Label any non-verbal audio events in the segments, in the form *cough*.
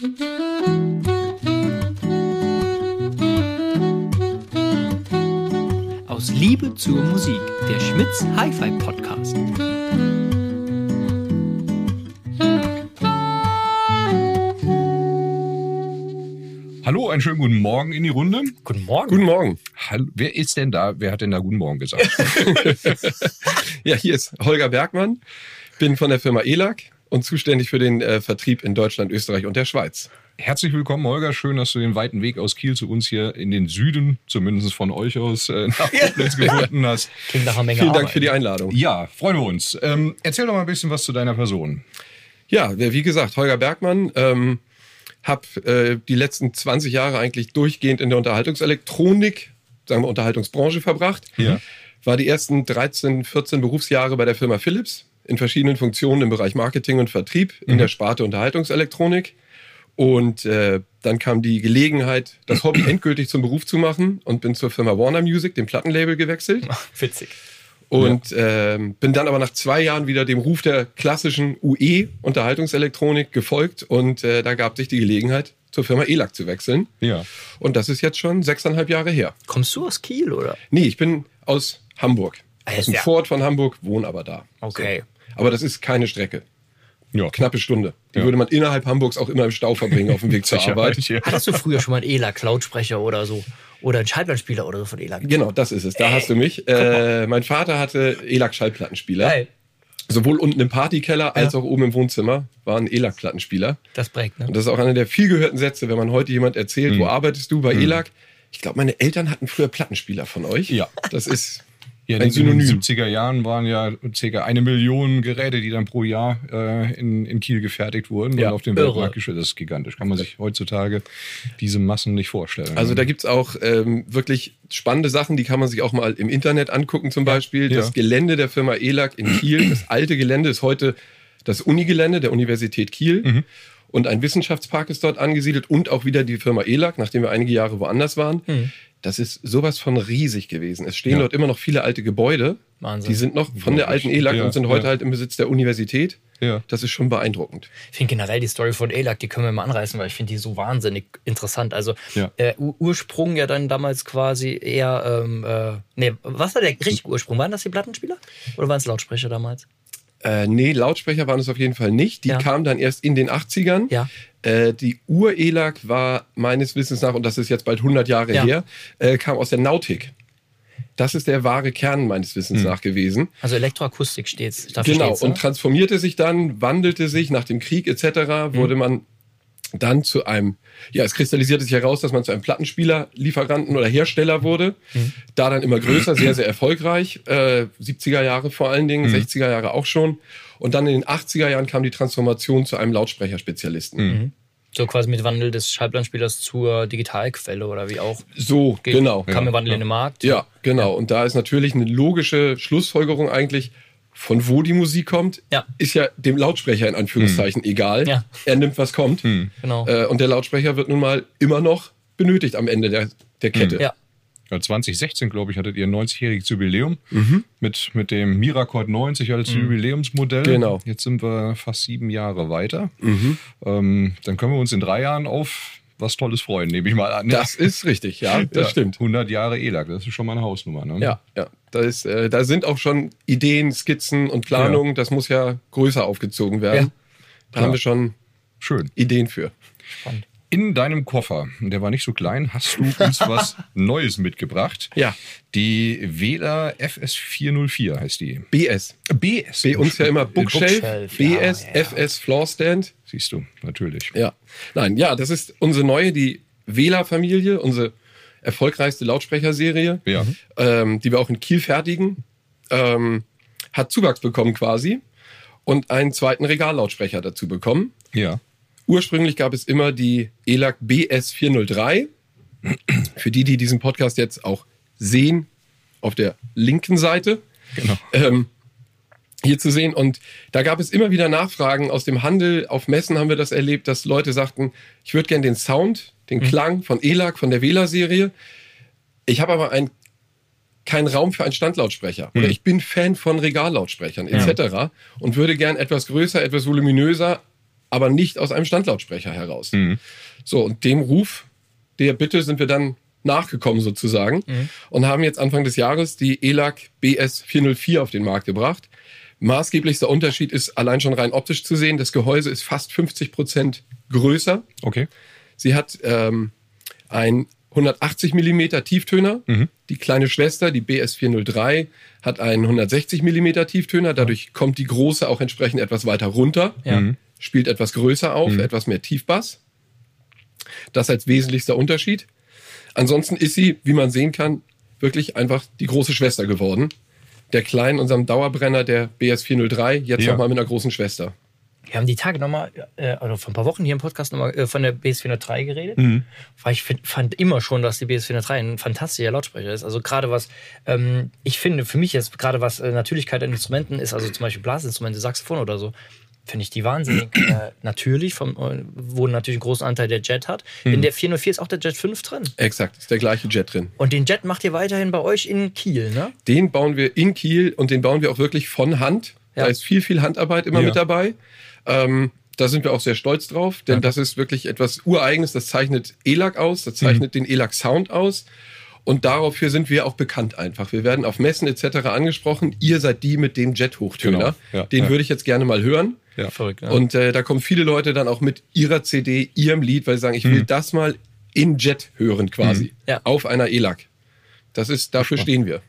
Aus Liebe zur Musik, der Schmitz Hi-Fi Podcast. Hallo, einen schönen guten Morgen in die Runde. Guten Morgen. Guten Morgen. Hallo, wer ist denn da? Wer hat denn da guten Morgen gesagt? *laughs* Ja, hier ist Holger Bergmann, bin von der Firma ELAC und zuständig für den äh, Vertrieb in Deutschland, Österreich und der Schweiz. Herzlich willkommen, Holger. Schön, dass du den weiten Weg aus Kiel zu uns hier in den Süden, zumindest von euch aus, äh, nach Koblenz gefunden hast. *laughs* Klingt nach einer Menge Vielen Dank Arbeit. für die Einladung. Ja, freuen wir uns. Ähm, erzähl doch mal ein bisschen was zu deiner Person. Ja, wie gesagt, Holger Bergmann, ähm, habe äh, die letzten 20 Jahre eigentlich durchgehend in der Unterhaltungselektronik, sagen wir Unterhaltungsbranche verbracht. Ja. War die ersten 13, 14 Berufsjahre bei der Firma Philips in verschiedenen Funktionen im Bereich Marketing und Vertrieb in der Sparte Unterhaltungselektronik. Und äh, dann kam die Gelegenheit, das Hobby *clears throat* endgültig zum Beruf zu machen und bin zur Firma Warner Music, dem Plattenlabel, gewechselt. Witzig. Und ähm, bin dann aber nach zwei Jahren wieder dem Ruf der klassischen UE-Unterhaltungselektronik gefolgt und äh, da gab sich die Gelegenheit, zur Firma ELAC zu wechseln. Ja. Und das ist jetzt schon sechseinhalb Jahre her. Kommst du aus Kiel, oder? Nee, ich bin aus Hamburg. Ah, Aus dem ja. Vorort von Hamburg, wohne aber da. Okay. So. Aber das ist keine Strecke. Ja. Knappe Stunde. Die Ja. würde man innerhalb Hamburgs auch immer im Stau verbringen auf dem Weg *laughs* zur Arbeit. Ja. Hattest du früher schon mal einen ELAC-Lautsprecher oder so? Oder einen Schallplattenspieler oder so von ELAC? Genau, das ist es. Da hast du mich. Äh, mein Vater hatte ELAC-Schallplattenspieler. Geil. Sowohl unten im Partykeller als auch oben im Wohnzimmer waren ELAC-Plattenspieler. Das prägt, ne? Und das ist auch einer der viel gehörten Sätze, wenn man heute jemand erzählt, Hm. wo arbeitest du bei ELAC? Ich glaube, meine Eltern hatten früher Plattenspieler von euch. Ja. Das ist Ja, ein in den Synonym. 70er Jahren waren ja circa eine Million Geräte, die dann pro Jahr äh, in, in Kiel gefertigt wurden Ja, und auf dem irre. Weltmarkt gestellt. Das ist gigantisch. Kann man sich heutzutage diese Massen nicht vorstellen. Also da gibt's auch ähm, wirklich spannende Sachen, die kann man sich auch mal im Internet angucken zum Beispiel. Ja. Das Gelände der Firma ELAC in Kiel, das alte Gelände ist heute das Unigelände der Universität Kiel. Mhm. Und ein Wissenschaftspark ist dort angesiedelt und auch wieder die Firma ELAC, nachdem wir einige Jahre woanders waren. Das ist sowas von riesig gewesen. Es stehen. Ja. dort immer noch viele alte Gebäude. Wahnsinn. Die sind noch von der alten ELAC Ja, und sind heute ja. halt im Besitz der Universität. Ja. Das ist schon beeindruckend. Ich finde generell die Story von ELAC, die können wir mal anreißen, weil ich finde die so wahnsinnig interessant. Also Ja. äh, Ur- Ursprung ja dann damals quasi eher, ähm, äh, nee, was war der richtige Ursprung? Waren das die Plattenspieler? Oder waren es Lautsprecher damals? Äh, nee, Lautsprecher waren es auf jeden Fall nicht. Die Ja. kamen dann erst in den 80ern. Ja. Äh, die Ur-ELAC war meines Wissens nach, und das ist jetzt bald 100 Jahre Ja. her, äh, kam aus der Nautik. Das ist der wahre Kern meines Wissens nach gewesen. Also Elektroakustik. Dafür Genau, steht's, und ne? transformierte sich dann, wandelte sich nach dem Krieg etc., wurde man dann zu einem, ja, es kristallisierte sich heraus, dass man zu einem Plattenspieler-Lieferanten oder Hersteller wurde. Da dann immer größer, sehr, sehr erfolgreich. Äh, 70er Jahre vor allen Dingen, 60er Jahre auch schon. Und dann in den 80er Jahren kam die Transformation zu einem Lautsprecherspezialisten. So quasi mit Wandel des Schallplattenspielers zur Digitalquelle oder wie auch. So, Geht- genau. Kam der Wandel in den Markt. Ja, genau. Und da ist natürlich eine logische Schlussfolgerung eigentlich, von wo die Musik kommt, Ja. ist ja dem Lautsprecher in Anführungszeichen egal. Ja. Er nimmt, was kommt. Genau. Äh, und der Lautsprecher wird nun mal immer noch benötigt am Ende der, der Kette. Ja. Ja, 2016, glaube ich, hattet ihr ein 90-jähriges Jubiläum mit, mit dem Miracord 90 als Jubiläumsmodell. Genau. Jetzt sind wir fast sieben Jahre weiter. Ähm, dann können wir uns in drei Jahren auf was Tolles freuen, nehme ich mal an. Das ist richtig, ja, das Ja, stimmt. 100 Jahre ELAC, das ist schon mal eine Hausnummer. Ne? Ja, ja. Da, ist, äh, da sind auch schon Ideen, Skizzen und Planungen. Das muss ja größer aufgezogen werden. Ja. Da Klar. haben wir schon Schön. Ideen für. Spannend. In deinem Koffer, der war nicht so klein, hast du uns *laughs* was Neues mitgebracht. Ja. Die Wähler FS404 heißt die. BS. BS. Bei uns ja immer *laughs* Bookshelf, Bookshelf, BS, ja, ja. FS, Floorstand. Siehst du, natürlich. Ja. Nein, ja, das ist unsere neue, die Wähler-Familie, unsere erfolgreichste Lautsprecherserie, Ja. ähm, die wir auch in Kiel fertigen. Ähm, hat Zuwachs bekommen quasi und einen zweiten Regallautsprecher dazu bekommen. Ja. Ursprünglich gab es immer die ELAC BS403. Für die, die diesen Podcast jetzt auch sehen, auf der linken Seite. Genau. Ähm, hier zu sehen. Und da gab es immer wieder Nachfragen aus dem Handel. Auf Messen haben wir das erlebt, dass Leute sagten, ich würde gern den Sound, den Klang von ELAC, von der Wähler-Serie. Ich habe aber ein, keinen Raum für einen Standlautsprecher. Oder ich bin Fan von Regallautsprechern etc. Und würde gern etwas größer, etwas voluminöser, aber nicht aus einem Standlautsprecher heraus. So, und dem Ruf der Bitte sind wir dann nachgekommen sozusagen und haben jetzt Anfang des Jahres die ELAC BS 404 auf den Markt gebracht. Maßgeblichster Unterschied ist allein schon rein optisch zu sehen. Das Gehäuse ist fast 50 Prozent größer. Okay. Sie hat ähm, ein 180 Millimeter Tieftöner. Die kleine Schwester, die BS 403, hat einen 160 Millimeter Tieftöner. Dadurch kommt die große auch entsprechend etwas weiter runter. Ja. Spielt etwas größer auf, etwas mehr Tiefbass. Das als wesentlichster Unterschied. Ansonsten ist sie, wie man sehen kann, wirklich einfach die große Schwester geworden. Der kleinen, unserem Dauerbrenner, der BS 403, jetzt Ja. nochmal mit einer großen Schwester. Wir haben die Tage nochmal, äh, also vor ein paar Wochen hier im Podcast nochmal äh, von der BS403 geredet. Mhm. Weil ich find, fand immer schon, dass die BS403 ein fantastischer Lautsprecher ist. Also gerade was, ähm, ich finde für mich jetzt gerade was äh, Natürlichkeit an Instrumenten ist, also zum Beispiel Blasinstrumente, Saxophon oder so, finde ich die wahnsinnig *clears throat* äh, natürlich, vom, äh, wo natürlich einen großen Anteil der Jet hat. Mhm. In der 404 ist auch der Jet 5 drin. Exakt, ist der gleiche Jet drin. Und den Jet macht ihr weiterhin bei euch in Kiel, ne? Den bauen wir in Kiel und den bauen wir auch wirklich von Hand. Ja. Da ist viel, viel Handarbeit immer Ja. mit dabei. Ähm, da sind wir auch sehr stolz drauf, denn das ist wirklich etwas Ureigenes. Das zeichnet ELAC aus, das zeichnet den ELAC Sound aus. Und dafür sind wir auch bekannt einfach. Wir werden auf Messen etc. angesprochen. Ihr seid die mit dem Jet-Hochtöner. Genau. Ja, Den ja. würde ich jetzt gerne mal hören. Ja. Verrückt, ne? Und äh, da kommen viele Leute dann auch mit ihrer CD, ihrem Lied, weil sie sagen, ich will das mal in Jet hören quasi. Ja. Auf einer ELAC. Das ist, dafür stehen wir.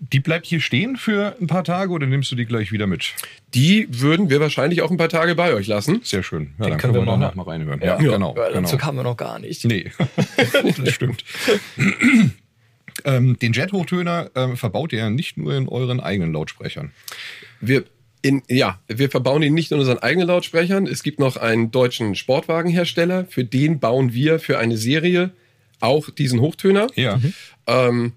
Die bleibt hier stehen für ein paar Tage oder nimmst du die gleich wieder mit? Die würden wir wahrscheinlich auch ein paar Tage bei euch lassen. Sehr schön. Ja, dann können können wir wir mal danach mal reinhören. Ja, Ja. genau. Weil genau. Dazu kamen wir noch gar nicht. Nee, *laughs* das stimmt. *clears throat* ähm, den Jet-Hochtöner ähm, verbaut ihr ja nicht nur in euren eigenen Lautsprechern. Wir, in, ja, wir verbauen ihn nicht in unseren eigenen Lautsprechern. Es gibt noch einen deutschen Sportwagenhersteller, für den bauen wir für eine Serie auch diesen Hochtöner. Ja. Ähm,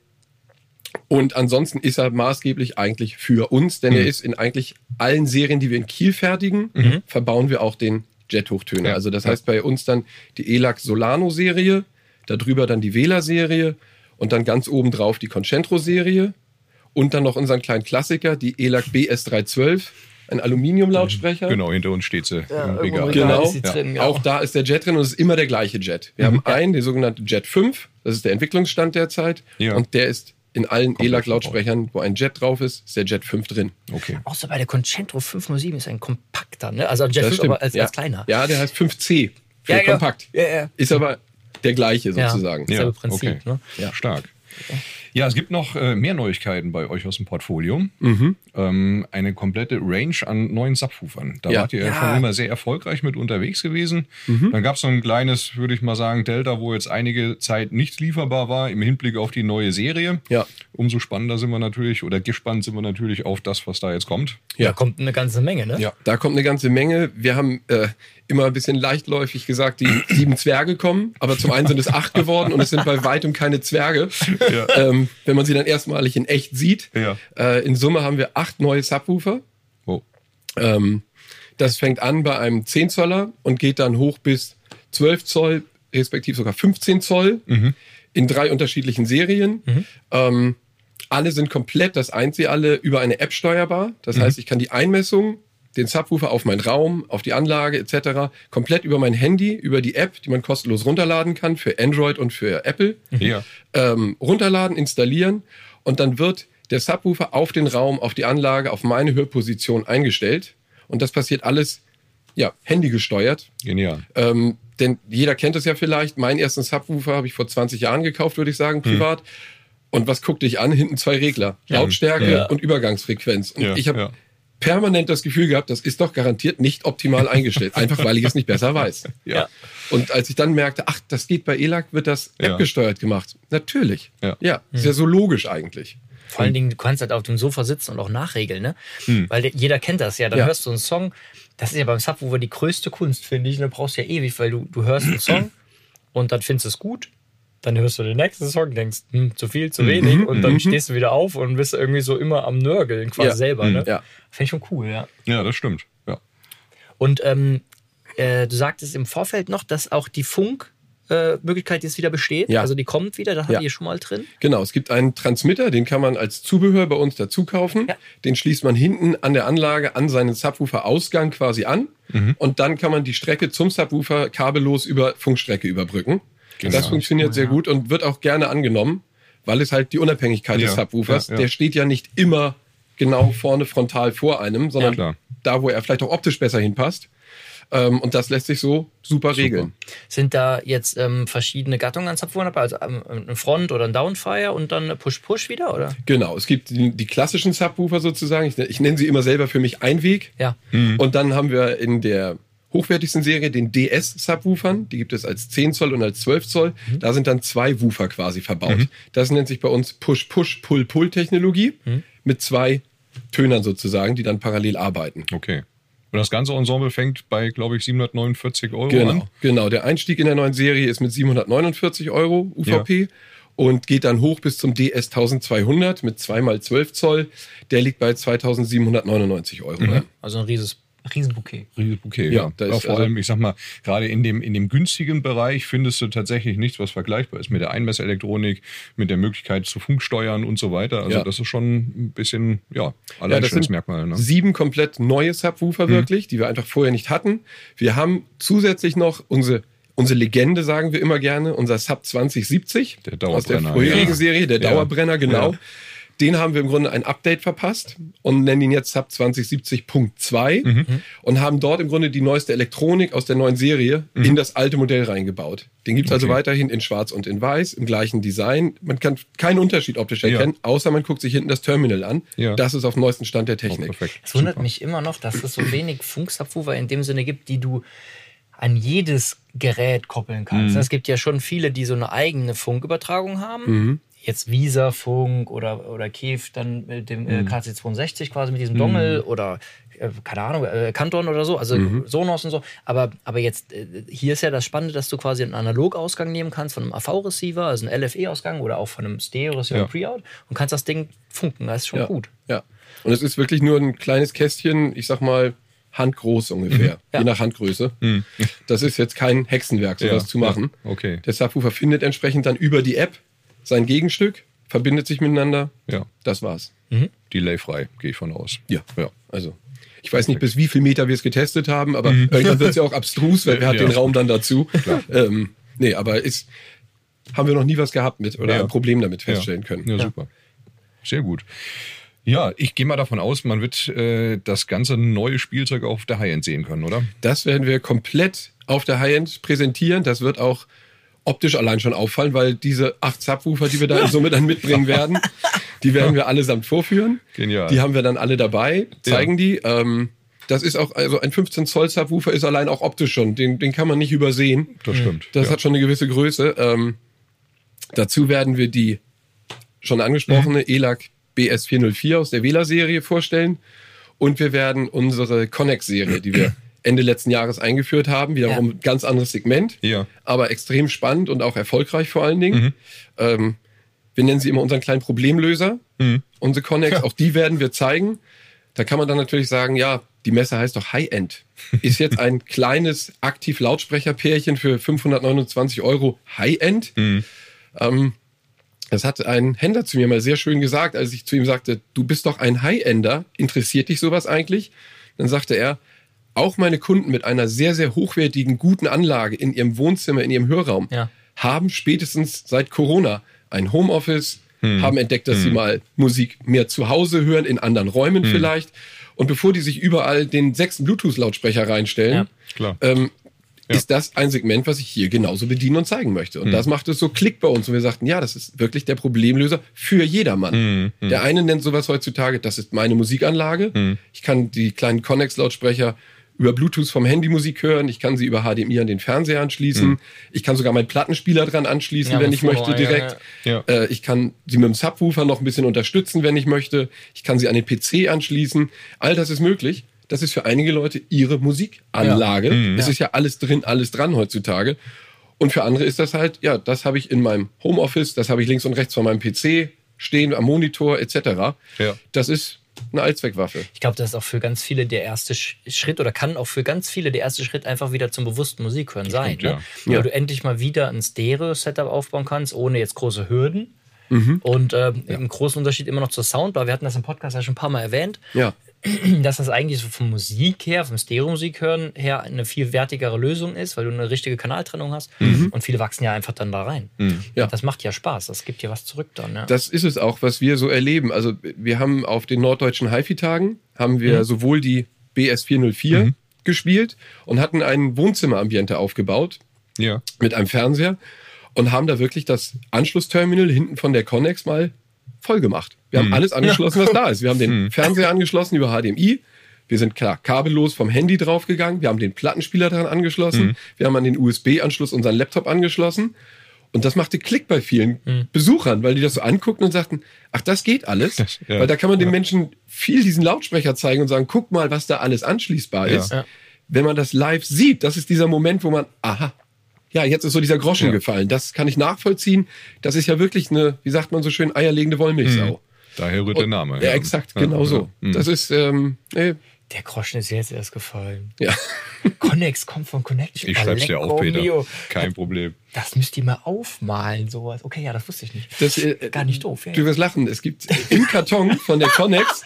und ansonsten ist er maßgeblich eigentlich für uns, denn er Mhm. ist in eigentlich allen Serien, die wir in Kiel fertigen, verbauen wir auch den Jet-Hochtöner. Ja. Also das Ja. heißt bei uns dann die ELAC Solano-Serie, darüber dann die Wähler-Serie und dann ganz oben drauf die Concentro-Serie und dann noch unseren kleinen Klassiker, die ELAC BS312, ein Aluminiumlautsprecher. Genau, hinter uns steht sie Regal. im Regal Genau. ist sie drin, genau. Auch da ist der Jet drin und es ist immer der gleiche Jet. Wir haben einen, den sogenannten Jet 5, das ist der Entwicklungsstand derzeit. Ja. Und der ist in allen ELAC-Lautsprechern, wo ein Jet drauf ist, ist der Jet 5 drin. Okay. Außer bei der Concentro 507 ist ein kompakter, ne? Also ein Jet Das 5, stimmt. aber als, ja. als kleiner. Ja, der heißt 5C für Ja, kompakt. Ja, ja. Ist aber der gleiche sozusagen. Ja. Prinzip, ne? Ja. Stark. Ja, es gibt noch äh, mehr Neuigkeiten bei euch aus dem Portfolio. Ähm, eine komplette Range an neuen Subwoofern. Da Ja. wart ihr ja. Schon immer sehr erfolgreich mit unterwegs gewesen. Dann gab es so ein kleines, würde ich mal sagen, Delta, wo jetzt einige Zeit nicht lieferbar war im Hinblick auf die neue Serie. Ja. Umso spannender sind wir natürlich oder gespannt sind wir natürlich auf das, was da jetzt kommt. Da kommt eine ganze Menge, ne? Ja. Da kommt eine ganze Menge. Wir haben äh, immer ein bisschen leichtläufig gesagt, die *clears throat* sieben Zwerge kommen, aber zum einen sind es acht geworden und es sind bei weitem keine Zwerge. *laughs* Ähm, wenn man sie dann erstmalig in echt sieht. Ja. Äh, in Summe haben wir acht neue Subwoofer. Oh. Ähm, das fängt an bei einem 10 Zoller und geht dann hoch bis 12 Zoll, respektive sogar 15 Zoll in drei unterschiedlichen Serien. Ähm, alle sind komplett, das eint sie alle, über eine App steuerbar. Das heißt, ich kann die Einmessung, den Subwoofer auf meinen Raum, auf die Anlage etc. komplett über mein Handy, über die App, die man kostenlos runterladen kann für Android und für Apple, Ja. ähm, runterladen, installieren und dann wird der Subwoofer auf den Raum, auf die Anlage, auf meine Hörposition eingestellt. Und das passiert alles, ja, handygesteuert. Genial. Ähm, denn jeder kennt es ja vielleicht. Meinen ersten Subwoofer habe ich vor 20 Jahren gekauft, würde ich sagen, privat. Und was guckte ich an? Hinten zwei Regler. Lautstärke Ja. und Übergangsfrequenz. Und Ja, ich habe ja. permanent das Gefühl gehabt, das ist doch garantiert nicht optimal *laughs* eingestellt. Einfach weil ich es nicht besser weiß. *laughs* Ja. Und als ich dann merkte, ach, das geht bei ELAC, wird das Ja. App-gesteuert gemacht. Natürlich. Ja. ja ist ja so logisch eigentlich. Vor allen Dingen, du kannst halt auf dem Sofa sitzen und auch nachregeln, ne? Weil der, jeder kennt das ja. Dann Ja. hörst du einen Song. Das ist ja beim Subwoofer die größte Kunst, finde ich. Und du brauchst ja ewig, weil du, du hörst einen Song *clears throat* und dann findest du es gut. Dann hörst du den nächsten Song, denkst, hm, zu viel, zu wenig. Und dann stehst du wieder auf und bist irgendwie so immer am Nörgeln quasi Ja. selber, ne? Ja. Finde ich schon cool, ja. Ja, das stimmt. Ja. Und ähm, äh, du sagtest im Vorfeld noch, dass auch die Transmitter-Möglichkeit jetzt wieder besteht. Ja. Also die kommt wieder, da habt Ja. ihr schon mal drin. Genau, es gibt einen Transmitter, den kann man als Zubehör bei uns dazu kaufen. Ja. Den schließt man hinten an der Anlage an seinen Subwoofer-Ausgang quasi an. Und dann kann man die Strecke zum Subwoofer kabellos über Funkstrecke überbrücken. Das funktioniert sehr gut und wird auch gerne angenommen, weil es halt die Unabhängigkeit des Ja, Subwoofers, ja, ja. der steht ja nicht immer genau vorne frontal vor einem, sondern klar. da, wo er vielleicht auch optisch besser hinpasst. Ähm, und das lässt sich so super, regeln. Sind da jetzt ähm, verschiedene Gattungen an Subwoofern dabei? Also ähm, ein Front oder ein Downfire und dann Push-Push wieder, oder? Genau, es gibt die, die klassischen Subwoofer sozusagen. Ich, ich nenne sie immer selber für mich Einweg. Ja. Und dann haben wir in der hochwertigsten Serie den DS-Subwoofern. Die gibt es als 10 Zoll und als 12 Zoll. Da sind dann zwei Woofer quasi verbaut. Das nennt sich bei uns Push-Push-Pull-Pull-Technologie mit zwei Tönern sozusagen, die dann parallel arbeiten. Okay. Und das ganze Ensemble fängt bei, glaube ich, 749 Euro Genau, an. genau. Der Einstieg in der neuen Serie ist mit 749 Euro UVP und geht dann hoch bis zum DS 1200 mit 2x12 Zoll. Der liegt bei 2799 Euro. Mhm. Also ein rieses, Riesenbouquet. Riesiges Bouquet, Ja, ja. da ist Aber vor also- allem, ich sag mal, gerade in dem, in dem günstigen Bereich findest du tatsächlich nichts, was vergleichbar ist mit der Einmesselektronik, mit der Möglichkeit zu Funksteuern und so weiter. Also Ja. das ist schon ein bisschen, ja, Ja, das sind Alleinstellungsmerkmal. Ne? sieben komplett neue Subwoofer wirklich, die wir einfach vorher nicht hatten. Wir haben zusätzlich noch unsere unsere Legende, sagen wir immer gerne, unser Sub 2070 Der aus der Dauerbrenner, vorherigen ja. Serie, der Ja. Dauerbrenner, genau. Ja. Den haben wir im Grunde ein Update verpasst und nennen ihn jetzt Sub 2070.2 Mhm. und haben dort im Grunde die neueste Elektronik aus der neuen Serie Mhm. in das alte Modell reingebaut. Den gibt's also Okay. weiterhin in schwarz und in weiß, im gleichen Design. Man kann keinen Unterschied optisch Ja. erkennen, außer man guckt sich hinten das Terminal an. Ja. Das ist auf dem neuesten Stand der Oh, Technik. perfekt. Es wundert Super. mich immer noch, dass es so wenig Funksubwoofer in dem Sinne gibt, die du an jedes Gerät koppeln kannst. Mhm. Es gibt ja schon viele, die so eine eigene Funkübertragung haben. Mhm. Jetzt Visa Funk oder, oder Kev dann mit dem Mhm. äh, KC62 quasi mit diesem Dongle oder äh, keine Ahnung, äh, Kanton oder so, also Mhm. Sonos und so. Aber, aber jetzt, äh, hier ist ja das Spannende, dass du quasi einen Analogausgang nehmen kannst von einem AV-Receiver, also einen LFE-Ausgang oder auch von einem Stereo-Receiver Ja. Pre-Out und kannst das Ding funken. Das ist schon ja. gut. Ja. Und es ist wirklich nur ein kleines Kästchen, ich sag mal, handgroß ungefähr, Ja. je nach Handgröße. Das ist jetzt kein Hexenwerk, sowas Ja, zu machen. ja, okay. Der Subwoofer findet entsprechend dann über die App sein Gegenstück, verbindet sich miteinander. Ja. Das war's. Delay-frei, gehe ich von aus. Ja, ja. Also, ich weiß nicht, bis wie viel Meter wir es getestet haben, aber irgendwann wird es *laughs* ja auch abstrus, weil wer hat Ja. den Raum dann dazu? Ähm, nee, aber ist, haben wir noch nie was gehabt mit oder Ja. ein Problem damit feststellen können. Ja, super. Sehr gut. Ja, ich gehe mal davon aus, man wird äh, das ganze neue Spielzeug auf der High-End sehen können, oder? Das werden wir komplett auf der High-End präsentieren. Das wird auch optisch allein schon auffallen, weil diese acht Subwoofer, die wir da in Summe dann mitbringen werden, die werden wir allesamt vorführen. Genial. Die haben wir dann alle dabei, zeigen Ja. die. Ähm, das ist auch, also ein 15 Zoll Subwoofer ist allein auch optisch schon. Den, den kann man nicht übersehen. Das stimmt. Das ja. hat schon eine gewisse Größe. Ähm, dazu werden wir die schon angesprochene Mhm. ELAC BS404 aus der Wähler-Serie vorstellen. Und wir werden unsere Connex-Serie, die wir *clears throat* Ende letzten Jahres eingeführt haben, wiederum Ja. ein ganz anderes Segment, Ja. aber extrem spannend und auch erfolgreich vor allen Mhm. Dingen. Ähm, wir nennen sie immer unseren kleinen Problemlöser, Mhm. unsere Connex. Auch die werden wir zeigen. Da kann man dann natürlich sagen, ja, die Messe heißt doch High-End. Ist jetzt ein *laughs* kleines Aktiv-Lautsprecher-Pärchen für 529 Euro High-End? Ähm, das hat ein Händler zu mir mal sehr schön gesagt, als ich zu ihm sagte, du bist doch ein High-Ender, interessiert dich sowas eigentlich? Dann sagte er, auch meine Kunden mit einer sehr, sehr hochwertigen, guten Anlage in ihrem Wohnzimmer, in ihrem Hörraum, Ja. haben spätestens seit Corona ein Homeoffice, haben entdeckt, dass sie mal Musik mehr zu Hause hören, in anderen Räumen vielleicht. Und bevor die sich überall den sechsten Bluetooth-Lautsprecher reinstellen, Ja. Klar. ähm, ist das ein Segment, was ich hier genauso bedienen und zeigen möchte. Und das macht es so Klick bei uns. Und wir sagten, ja, das ist wirklich der Problemlöser für jedermann. Der eine nennt sowas heutzutage, das ist meine Musikanlage. Ich kann die kleinen Connex-Lautsprecher über Bluetooth vom Handy Musik hören. Ich kann sie über HDMI an den Fernseher anschließen. Ich kann sogar meinen Plattenspieler dran anschließen, Ja, wenn ich möchte, Phono, ja, direkt. ja. Äh, ich kann sie mit dem Subwoofer noch ein bisschen unterstützen, wenn ich möchte. Ich kann sie an den PC anschließen. All das ist möglich. Das ist für einige Leute ihre Musikanlage. Es ist ja alles drin, alles dran heutzutage. Und für andere ist das halt, ja, das habe ich in meinem Homeoffice, das habe ich links und rechts von meinem PC stehen, am Monitor etc. Das ist eine Allzweckwaffe. Ich glaube, das ist auch für ganz viele der erste Schritt oder kann auch für ganz viele der erste Schritt einfach wieder zum bewussten Musikhören sein. Stimmt, ne? ja. Weil Ja. du endlich mal wieder ein Stereo-Setup aufbauen kannst, ohne jetzt große Hürden. Und ähm, im großen Unterschied immer noch zur Soundbar. Wir hatten das im Podcast ja schon ein paar Mal erwähnt, Ja. *clears throat* dass das eigentlich so von Musik her, vom Stereo-Musik hören her eine viel wertigere Lösung ist, weil du eine richtige Kanaltrennung hast. Und viele wachsen ja einfach dann da rein. Ja. Das macht ja Spaß. Das gibt dir was zurück dann. Ja. Das ist es auch, was wir so erleben. Also wir haben auf den norddeutschen HiFi-Tagen haben wir sowohl die BS 404 gespielt und hatten ein Wohnzimmerambiente aufgebaut Ja. mit einem Fernseher und haben da wirklich das Anschlussterminal hinten von der Connex mal voll gemacht. Wir haben alles angeschlossen, was da ist. Wir haben den Fernseher angeschlossen über HDMI. Wir sind klar kabellos vom Handy draufgegangen. Wir haben den Plattenspieler daran angeschlossen. Wir haben an den USB-Anschluss unseren Laptop angeschlossen. Und das machte Klick bei vielen Besuchern, weil die das so anguckten und sagten, ach, das geht alles. Das- ja. Weil da kann man den Menschen viel diesen Lautsprecher zeigen und sagen, guck mal, was da alles anschließbar Ja. ist. Ja. Wenn man das live sieht, das ist dieser Moment, wo man, aha, ja, jetzt ist so dieser Groschen Ja. gefallen. Das kann ich nachvollziehen. Das ist ja wirklich eine, wie sagt man so schön, eierlegende Wollmilchsau. Daher rührt der Name. Ja, exakt, Ja, genau ja. so. Mhm. Das ist, ähm, äh, Der Groschen ist jetzt erst gefallen. ja. *laughs* Connex kommt von Connection. Ich schreib's dir auf, Peter. Mio. Kein Problem. Das müsst ihr mal aufmalen, sowas. Okay, ja, das wusste ich nicht. Das, äh, Gar nicht doof. Ja. Du wirst lachen. Es gibt im Karton von der Connex,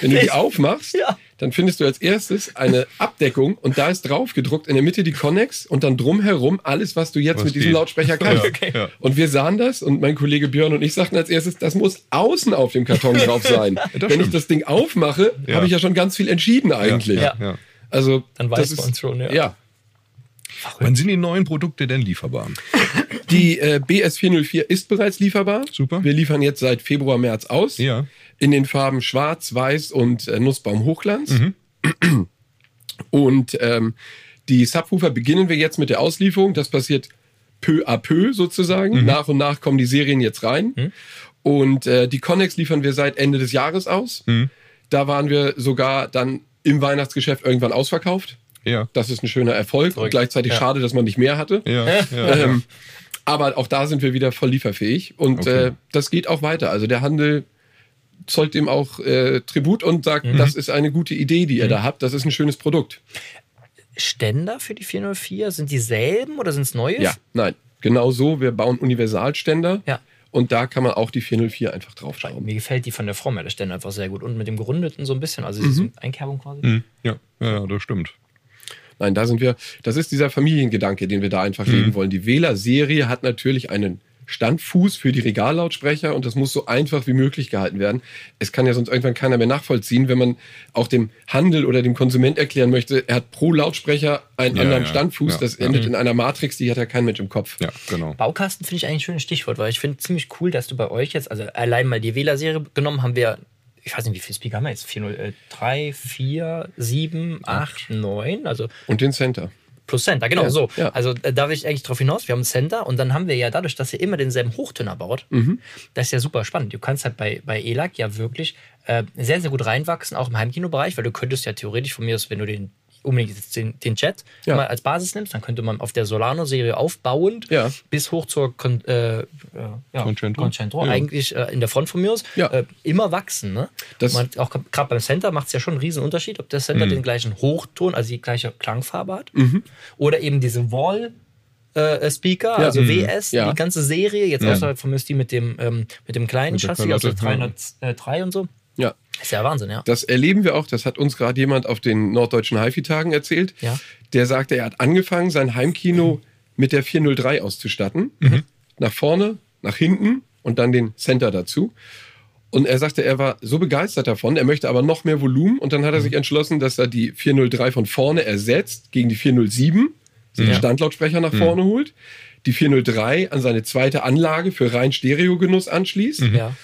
wenn du die aufmachst, Ja. Dann findest du als erstes eine Abdeckung und da ist drauf gedruckt in der Mitte die Connex und dann drumherum alles, was du jetzt Was mit diesem geht. Lautsprecher kannst. Ja, okay. ja. Und wir sahen das und mein Kollege Björn und ich sagten als erstes, das muss außen auf dem Karton drauf *laughs* sein. Wenn ich stimmt. das Ding aufmache, Ja. habe ich ja schon ganz viel entschieden eigentlich. Ja. Ja. Also Dann das weiß ist, schon, ja. ja. Wann sind die neuen Produkte denn lieferbar? Die äh, BS404 ist bereits lieferbar. Super. Wir liefern jetzt seit Februar, März aus. Ja. In den Farben Schwarz, Weiß und äh, Nussbaum Hochglanz. Mhm. *clears throat* Und ähm, die Subwoofer beginnen wir jetzt mit der Auslieferung. Das passiert peu à peu sozusagen. Mhm. Nach und nach kommen die Serien jetzt rein. Und äh, die Connex liefern wir seit Ende des Jahres aus. Mhm. Da waren wir sogar dann im Weihnachtsgeschäft irgendwann ausverkauft. Ja. Das ist ein schöner Erfolg und gleichzeitig Ja. schade, dass man nicht mehr hatte. Ja. ja. Ähm, aber auch da sind wir wieder voll lieferfähig und Okay. äh, das geht auch weiter. Also der Handel zollt dem auch äh, Tribut und sagt, Mhm. das ist eine gute Idee, die ihr da habt. Das ist ein schönes Produkt. Ständer für die 404, sind dieselben oder sind es neue? Ja, nein, genau so. Wir bauen Universalständer Ja. und da kann man auch die 404 einfach draufschrauben. Mir gefällt die von der Form her der Ständer einfach sehr gut. Und mit dem gerundeten so ein bisschen, also Mhm. diese Einkerbung quasi. Hm. ja. ja, das stimmt. Nein, da sind wir, das ist dieser Familiengedanke, den wir da einfach Mhm. leben wollen. Die Wähler-Serie hat natürlich einen Standfuß für die Regallautsprecher und das muss so einfach wie möglich gehalten werden. Es kann ja sonst irgendwann keiner mehr nachvollziehen, wenn man auch dem Handel oder dem Konsument erklären möchte, er hat pro Lautsprecher einen Ja, anderen ja, Standfuß. ja, das ja. endet in einer Matrix, die hat ja kein Mensch im Kopf. Ja, genau. Baukasten finde ich eigentlich ein schönes Stichwort, weil ich finde ziemlich cool, dass du bei euch jetzt, also allein mal die Wähler-Serie genommen, haben wir, ich weiß nicht, wie viele Speaker haben wir jetzt? 403, 4, 7, 8, 9, also Und den Center. Plus Center, genau Ja, so. ja. Also äh, da will ich eigentlich drauf hinaus, wir haben einen Center und dann haben wir ja dadurch, dass ihr immer denselben Hochtöner baut, Mhm. das ist ja super spannend. Du kannst halt bei, bei ELAC ja wirklich äh, sehr, sehr gut reinwachsen, auch im Heimkinobereich, weil du könntest ja theoretisch von mir aus, wenn du den unbedingt jetzt den, den Chat Ja. mal als Basis nimmst, dann könnte man auf der Solano-Serie aufbauend Ja. bis hoch zur Con äh, äh, ja, Concentro. Concentro, Ja. eigentlich äh, in der Front von mir aus, Ja. äh, immer wachsen. Ne? Das- man, auch gerade beim Center macht es ja schon einen riesen Unterschied, ob der Mhm. Center den gleichen Hochton, also die gleiche Klangfarbe hat, oder eben diese Wall. Äh, Speaker, Ja. also Mhm. WS, Ja. die ganze Serie, jetzt außerhalb von mir ist die mit dem, ähm, mit dem kleinen Mit Chassis aus ja. 303 und so. Ja. Ist ja Wahnsinn, ja. Das erleben wir auch. Das hat uns gerade jemand auf den norddeutschen HiFi-Tagen erzählt. Ja. Der sagte, er hat angefangen, sein Heimkino mit der 403 auszustatten. Nach vorne, nach hinten und dann den Center dazu. Und er sagte, er war so begeistert davon, er möchte aber noch mehr Volumen. Und dann hat er sich entschlossen, dass er die 403 von vorne ersetzt gegen die 407, sich den Standlautsprecher nach vorne holt, die 403 an seine zweite Anlage für rein Stereogenuss anschließt. ja.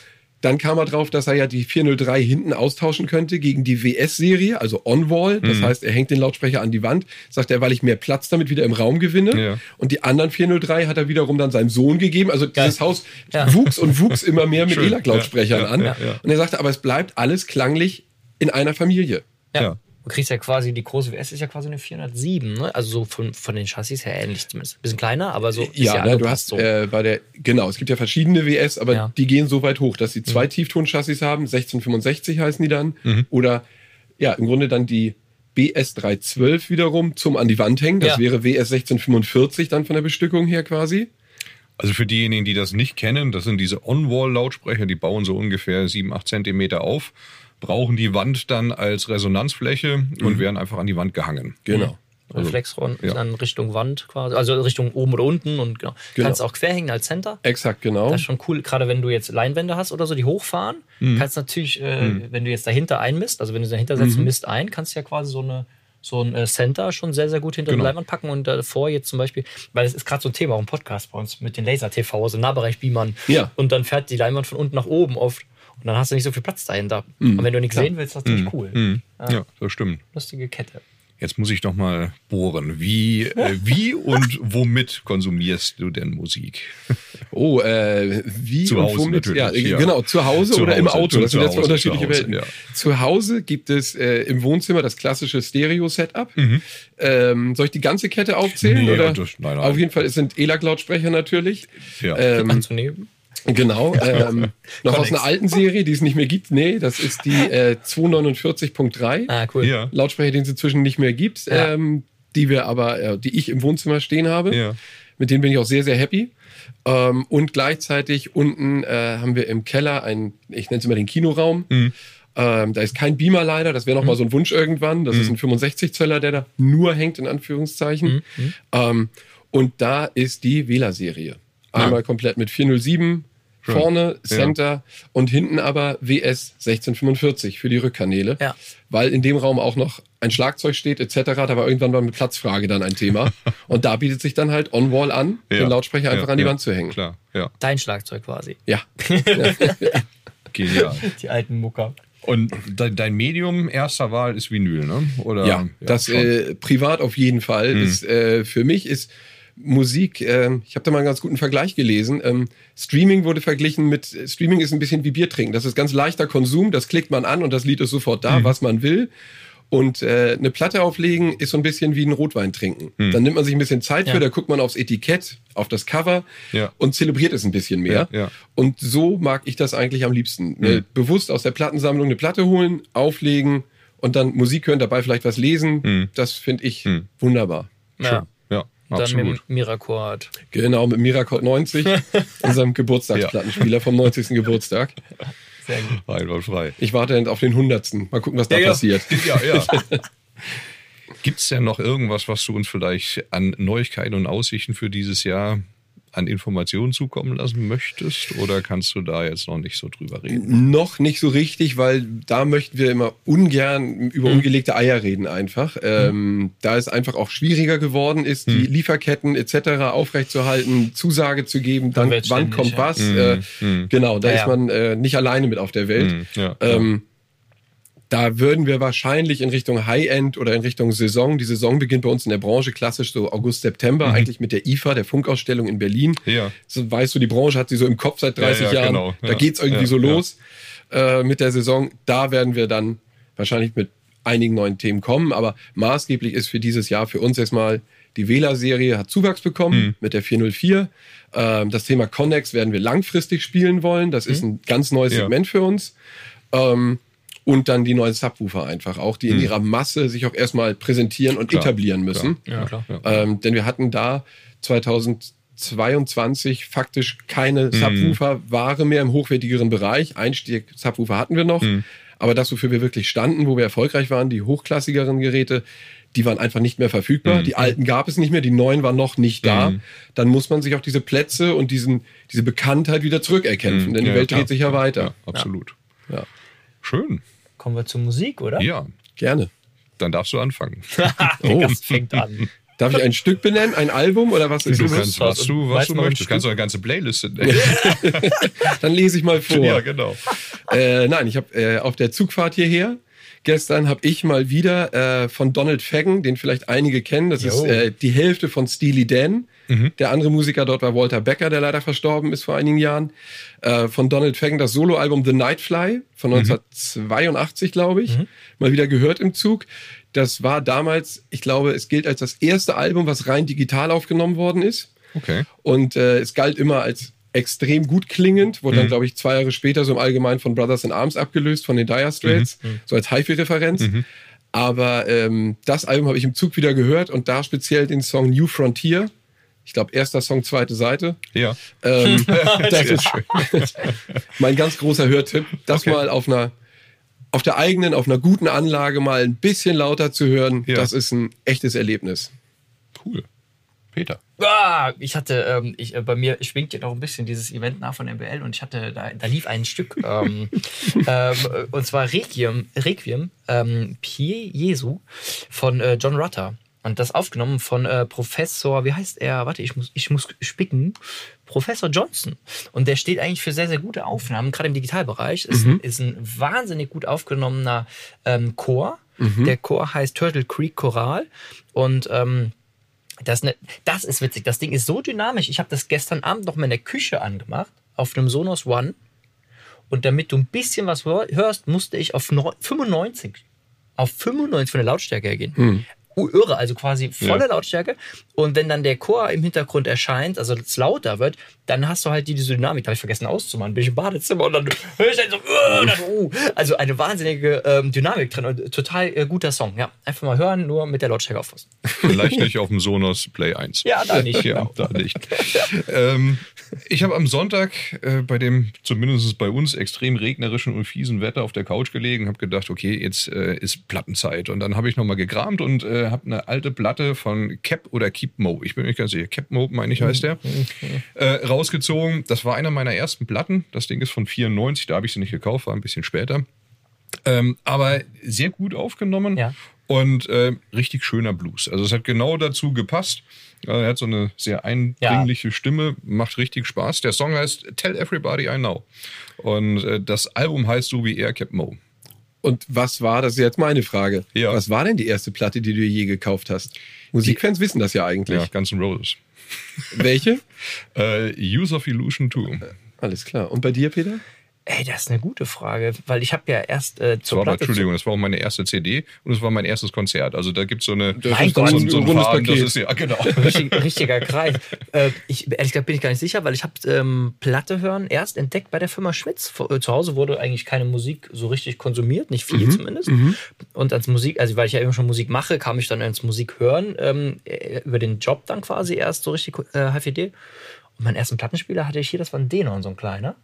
Dann kam er drauf, dass er ja die 403 hinten austauschen könnte gegen die WS-Serie, also On-Wall. Das heißt, er hängt den Lautsprecher an die Wand, sagt er, weil ich mehr Platz damit wieder im Raum gewinne. Ja. Und die anderen 403 hat er wiederum dann seinem Sohn gegeben. Also dieses Haus Ja. wuchs und wuchs immer mehr mit Schön. ELAC-Lautsprechern Ja, an. ja, ja. Und er sagte, aber es bleibt alles klanglich in einer Familie. Ja. Ja. Du kriegst ja quasi, die große WS ist ja quasi eine 407, ne? Also so von, von den Chassis her ähnlich zumindest. Bisschen kleiner, aber so. ist Ja, ne, du hast so. äh, bei der, genau, es gibt ja verschiedene WS, aber Ja. Mhm. die gehen so weit hoch, dass sie zwei Tiefton-Chassis haben, 1665 heißen die dann, oder ja, im Grunde dann die BS 312 wiederum zum an die Wand hängen. Das Ja. wäre WS 1645 dann von der Bestückung her quasi. Also für diejenigen, die das nicht kennen, das sind diese On-Wall-Lautsprecher, die bauen so ungefähr 7, 8 Zentimeter auf, brauchen die Wand dann als Resonanzfläche und werden einfach an die Wand gehangen. Genau. Reflexrohren ja. dann Richtung Wand quasi, also Richtung oben oder unten und genau. Genau. Kannst auch quer hängen als Center. Exakt, genau. Das ist schon cool, gerade wenn du jetzt Leinwände hast oder so, die hochfahren, Mhm. kannst natürlich, äh, wenn du jetzt dahinter einmisst, also wenn du dahinter setzt Mhm. und misst ein, kannst du ja quasi so eine so ein äh, Center schon sehr, sehr gut hinter Genau. die Leinwand packen und davor jetzt zum Beispiel, weil es ist gerade so ein Thema auch im Podcast bei uns mit den Laser-TV, so Nahbereich-Beamern. Ja. Und dann fährt die Leinwand von unten nach oben oft und dann hast du nicht so viel Platz dahinter. Und wenn du nichts sehen willst, ist das natürlich cool. Mhm. Ja, das stimmt. Lustige Kette. Jetzt muss ich noch mal bohren. Wie, äh, wie und *laughs* womit konsumierst du denn Musik? Oh, äh, wie Zu und Hause womit? natürlich, Ja, ja. genau, zu Hause Zu oder im Hause, Auto. zu- Das sind jetzt zwei Hause, unterschiedliche zu Hause, Welten. ja. Zu Hause gibt es äh, im Wohnzimmer das klassische Stereo-Setup. Ähm, soll ich die ganze Kette aufzählen? Mhm. Nee, oder? das- nein, nein. Auf jeden Fall, es sind ELAC-Lautsprecher natürlich. Ja. Ähm, Anzunehmen. Genau. Ähm, noch aus einer alten Serie, die es nicht mehr gibt. Nee, das ist die äh, 249.3. Ah, cool. ja. Lautsprecher, den es inzwischen nicht mehr gibt, Ja. ähm, die wir aber, äh, die ich im Wohnzimmer stehen habe. Ja. Mit denen bin ich auch sehr, sehr happy. Ähm, und gleichzeitig unten äh, haben wir im Keller einen, ich nenne es immer den Kinoraum. Mhm. Ähm, da ist kein Beamer leider, das wäre noch mal so ein Wunsch irgendwann. Das ist Mhm. ein 65 Zöller, der da nur hängt, in Anführungszeichen. Mhm. Ähm, und da ist die Wähler-Serie. Einmal komplett mit 407 Schön. vorne, Ja. Center und hinten aber WS 1645 für die Rückkanäle. Ja. Weil in dem Raum auch noch ein Schlagzeug steht etc. Da war irgendwann mal mit Platzfrage dann ein Thema. *laughs* und da bietet sich dann halt On-Wall an, Ja. den Lautsprecher einfach Ja, an die ja. Wand zu hängen. Klar, ja. Dein Schlagzeug quasi. Ja. *laughs* Genial. Die alten Mucker. Und de dein Medium erster Wahl ist Vinyl, ne? Oder, Ja, das. Mhm. äh, privat auf jeden Fall. Ist, äh, für mich ist Musik, äh, ich habe da mal einen ganz guten Vergleich gelesen. Ähm, Streaming wurde verglichen mit, Streaming ist ein bisschen wie Bier trinken. Das ist ganz leichter Konsum, das klickt man an und das Lied ist sofort Mhm. da, was man will. Und äh, eine Platte auflegen ist so ein bisschen wie ein Rotwein trinken. Mhm. Dann nimmt man sich ein bisschen Zeit Ja. für, da guckt man aufs Etikett, auf das Cover Ja. und zelebriert es ein bisschen mehr. Ja. Und so mag ich das eigentlich am liebsten. Mir Bewusst aus der Plattensammlung eine Platte holen, auflegen und dann Musik hören, dabei vielleicht was lesen. Das finde ich wunderbar. Ja. Ja, Dann mit absolut. Miracord. Genau, mit Miracord 90, *laughs* unserem Geburtstagsplattenspieler vom 90. Geburtstag. Sehr gut. Einwandfrei. Ich warte dann auf den 100. Mal gucken, was da passiert. Ja, ja. *laughs* Gibt es denn noch irgendwas, was du uns vielleicht an Neuigkeiten und Aussichten für dieses Jahr an Informationen zukommen lassen möchtest? Oder kannst du da jetzt noch nicht so drüber reden? Noch nicht so richtig, weil da möchten wir immer ungern über ungelegte Eier reden einfach. Ähm, da es einfach auch schwieriger geworden ist, die Lieferketten etc. aufrechtzuerhalten, Zusage zu geben, dann wann ständig, kommt ja. was. Äh, Genau, da Ja, ist man äh, nicht alleine mit auf der Welt. Ja, Ähm, da würden wir wahrscheinlich in Richtung High-End oder in Richtung Saison, die Saison beginnt bei uns in der Branche klassisch so August, September, eigentlich mit der IFA, der Funkausstellung in Berlin. Mhm. Ja. So, weißt du, die Branche hat sie so im Kopf seit 30 Ja, ja, Jahren. genau. Da Ja, geht's irgendwie so los äh, mit der Saison. Da werden wir dann wahrscheinlich mit einigen neuen Themen kommen, aber maßgeblich ist für dieses Jahr für uns erstmal die Wähler-Serie hat Zuwachs bekommen Mhm. mit der 404. Ähm, das Thema Connex werden wir langfristig spielen wollen. Das ist ein ganz neues Mhm. Ja. Segment für uns. Ähm, und dann die neuen Subwoofer einfach auch, die in Mhm. ihrer Masse sich auch erstmal präsentieren und Klar, etablieren müssen. Ja, klar. Ähm, denn wir hatten da 2022 faktisch keine Mhm. Subwoofer-Ware mehr im hochwertigeren Bereich. Einstieg Subwoofer hatten wir noch. Mhm. Aber das, wofür wir wirklich standen, wo wir erfolgreich waren, die hochklassigeren Geräte, die waren einfach nicht mehr verfügbar. Mhm. Die alten gab es nicht mehr, die neuen waren noch nicht da. Dann muss man sich auch diese Plätze und diesen, diese Bekanntheit wieder zurückerkämpfen, denn die Mhm. Ja, Welt klar. dreht sich ja weiter. Ja, absolut. Ja. Schön. Kommen wir zur Musik, oder? Ja, Gerne. dann darfst du anfangen. *laughs* Gast fängt an. Darf ich ein Stück benennen, ein Album oder was ist Du kannst, was du, was du möchtest. Kannst du eine ganze Playlist *laughs* Dann lese ich mal *laughs* vor. Ja, genau. Äh, nein, ich habe äh, auf der Zugfahrt hierher Gestern habe ich mal wieder äh, von Donald Fagan, den vielleicht einige kennen. Das Jo. ist äh, die Hälfte von Steely Dan. Der andere Musiker dort war Walter Becker, der leider verstorben ist vor einigen Jahren. Äh, von Donald Fagan das Soloalbum The Nightfly von 1982, glaube ich. Mal wieder gehört im Zug. Das war damals, ich glaube, es gilt als das erste Album, was rein digital aufgenommen worden ist. Okay. Und äh, es galt immer als extrem gut klingend, wurde dann, glaube ich, zwei Jahre später so im Allgemeinen von Brothers in Arms abgelöst, von den Dire Straits, so als HiFi-Referenz. Aber ähm, das Album habe ich im Zug wieder gehört und da speziell den Song New Frontier. Ich glaube, erster Song, zweite Seite. Ja. Ähm, *laughs* das ist mein ganz großer Hörtipp, das Okay. mal auf einer auf der eigenen, auf einer guten Anlage mal ein bisschen lauter zu hören, Ja. das ist ein echtes Erlebnis. Cool. Peter. Ah, ich hatte, ähm, ich, äh, bei mir schwingt ja noch ein bisschen dieses Event nach von MBL und ich hatte, da, da lief ein Stück, ähm, *laughs* ähm, und zwar Requiem, Requiem ähm, Pie Jesu von äh, John Rutter. Und das aufgenommen von äh, Professor, wie heißt er? Warte, ich muss, ich muss spicken. Professor Johnson. Und der steht eigentlich für sehr, sehr gute Aufnahmen, gerade im Digitalbereich. Ist, ist ein wahnsinnig gut aufgenommener ähm, Chor. Der Chor heißt Turtle Creek Choral. Und ähm, das, ne, das ist witzig. Das Ding ist so dynamisch. Ich habe das gestern Abend noch mal in der Küche angemacht, auf einem Sonos One. Und damit du ein bisschen was hör- hörst, musste ich auf neu- 95, auf 95 von der Lautstärke her gehen. Uh, irre, also quasi volle Ja. Lautstärke. Und wenn dann der Chor im Hintergrund erscheint, also es lauter wird, dann hast du halt die- diese Dynamik. Da habe ich vergessen auszumachen. Bin ich im Badezimmer und dann höre ich dann so, uh, dann, uh. also eine wahnsinnige ähm, Dynamik drin und total äh, guter Song. Ja, einfach mal hören, nur mit der Lautstärke aufpassen. Vielleicht nicht *laughs* auf dem Sonos Play 1. Ja, da nicht. *laughs* Ja, genau. da nicht. *laughs* ähm, ich habe am Sonntag äh, bei dem zumindest bei uns extrem regnerischen und fiesen Wetter auf der Couch gelegen, habe gedacht, okay, jetzt äh, ist Plattenzeit. Und dann habe ich nochmal gekramt und äh, habe eine alte Platte von Cap oder Keep Mo, ich bin mir nicht ganz sicher, Cap Mo, meine ich, heißt der, äh, rausgezogen. Das war einer meiner ersten Platten. Das Ding ist von 94, da habe ich sie nicht gekauft, war ein bisschen später. Ähm, aber sehr gut aufgenommen Ja. und äh, richtig schöner Blues. Also es hat genau dazu gepasst. Äh, Er hat so eine sehr eindringliche Stimme, macht richtig Spaß. Der Song heißt Tell Everybody I Know. Und äh, das Album heißt so wie er, Cap Mo. Und was war, das ist jetzt meine Frage, Ja. was war denn die erste Platte, die du je gekauft hast? Musikfans wissen das ja eigentlich. Ja, Guns N' Roses. Welche? Äh, Use of Illusion 2. Alles klar. Und bei dir, Peter? Ey, das ist eine gute Frage, weil ich habe ja erst äh, Das zur aber, Platte Entschuldigung, das war auch meine erste CD und es war mein erstes Konzert. Also da gibt es so eine Mein Gott. ein, so, so ein Faden, das Paket. ist ja genau. *laughs* Richtig, richtiger Kreis. Äh, ich, ehrlich gesagt bin ich gar nicht sicher, weil ich habe ähm, Platte hören erst entdeckt bei der Firma Schmitz. Äh, Zu Hause wurde eigentlich keine Musik so richtig konsumiert, nicht viel zumindest. Und als Musik, also weil ich ja immer schon Musik mache, kam ich dann ins Musik hören, ähm, äh, über den Job dann quasi erst so richtig äh, HVD. Und meinen ersten Plattenspieler hatte ich hier, das war ein Denon, so ein kleiner.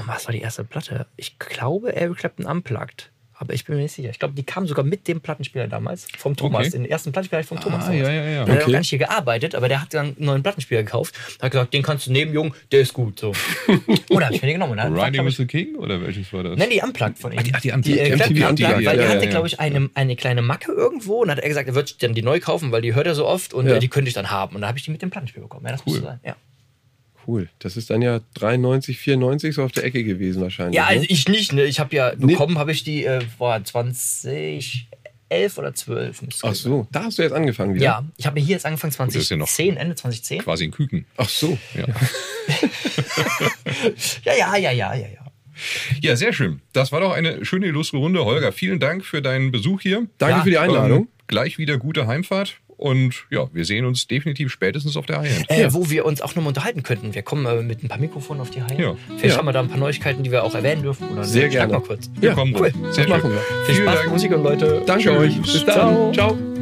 Und was war die erste Platte? Ich glaube Eric Clapton Unplugged. Aber ich bin mir nicht sicher. Ich glaube, die kam sogar mit dem Plattenspieler damals vom Thomas. Okay. Den ersten Plattenspieler vom Thomas. Ah, damals. ja, ja, ja. Der hat Okay. auch gar nicht hier gearbeitet, aber der hat dann einen neuen Plattenspieler gekauft. Hat gesagt, den kannst du nehmen, Jung, der ist gut. So. *laughs* Oder habe ich mir den genommen. War, Riding with the King oder welches war das? Nein, die Unplugged von ihm. Ach, die- ach, die Unplugged. äh, MTV Clapton Unplugged, weil der ja, hatte, ja. glaube ich, eine, eine kleine Macke irgendwo und hat er gesagt, er wird dann die neu kaufen, weil die hört er so oft und Ja. äh, die könnte ich dann haben. Und da habe ich die mit dem Plattenspieler bekommen. Ja, das Cool. muss so sein. Ja. Cool. Das ist dann ja 93, 94 so auf der Ecke gewesen wahrscheinlich. Ja, also ne? ich nicht, ne? Ich habe ja, Nee. bekommen habe ich die, äh, boah, 2011 oder 12. müsste Ach so, da hast du jetzt angefangen wieder? Ja, ich habe mir hier jetzt angefangen das ist ja noch 2010, Ende 2010. Quasi ein Küken. Ach so. Ja. *laughs* Ja, ja, ja, ja, ja, ja. ja, sehr schön. Das war doch eine schöne, illustre Runde. Holger, vielen Dank für deinen Besuch hier. Danke Ja, für die Einladung. Ähm, gleich wieder gute Heimfahrt. Und ja, wir sehen uns definitiv spätestens auf der Highend. Äh, Wo wir uns auch nochmal unterhalten könnten. Wir kommen äh, mit ein paar Mikrofonen auf die Haie. Ja. Vielleicht Ja. haben wir da ein paar Neuigkeiten, die wir auch erwähnen dürfen. Oder Sehr gerne. mal kurz. Wir Ja, kommen cool. Das Sehr machen schön. wir. Viel Vielen Spaß Dank. Musik und Leute. Danke Tschüss. euch. Bis dann. Ciao. Ciao.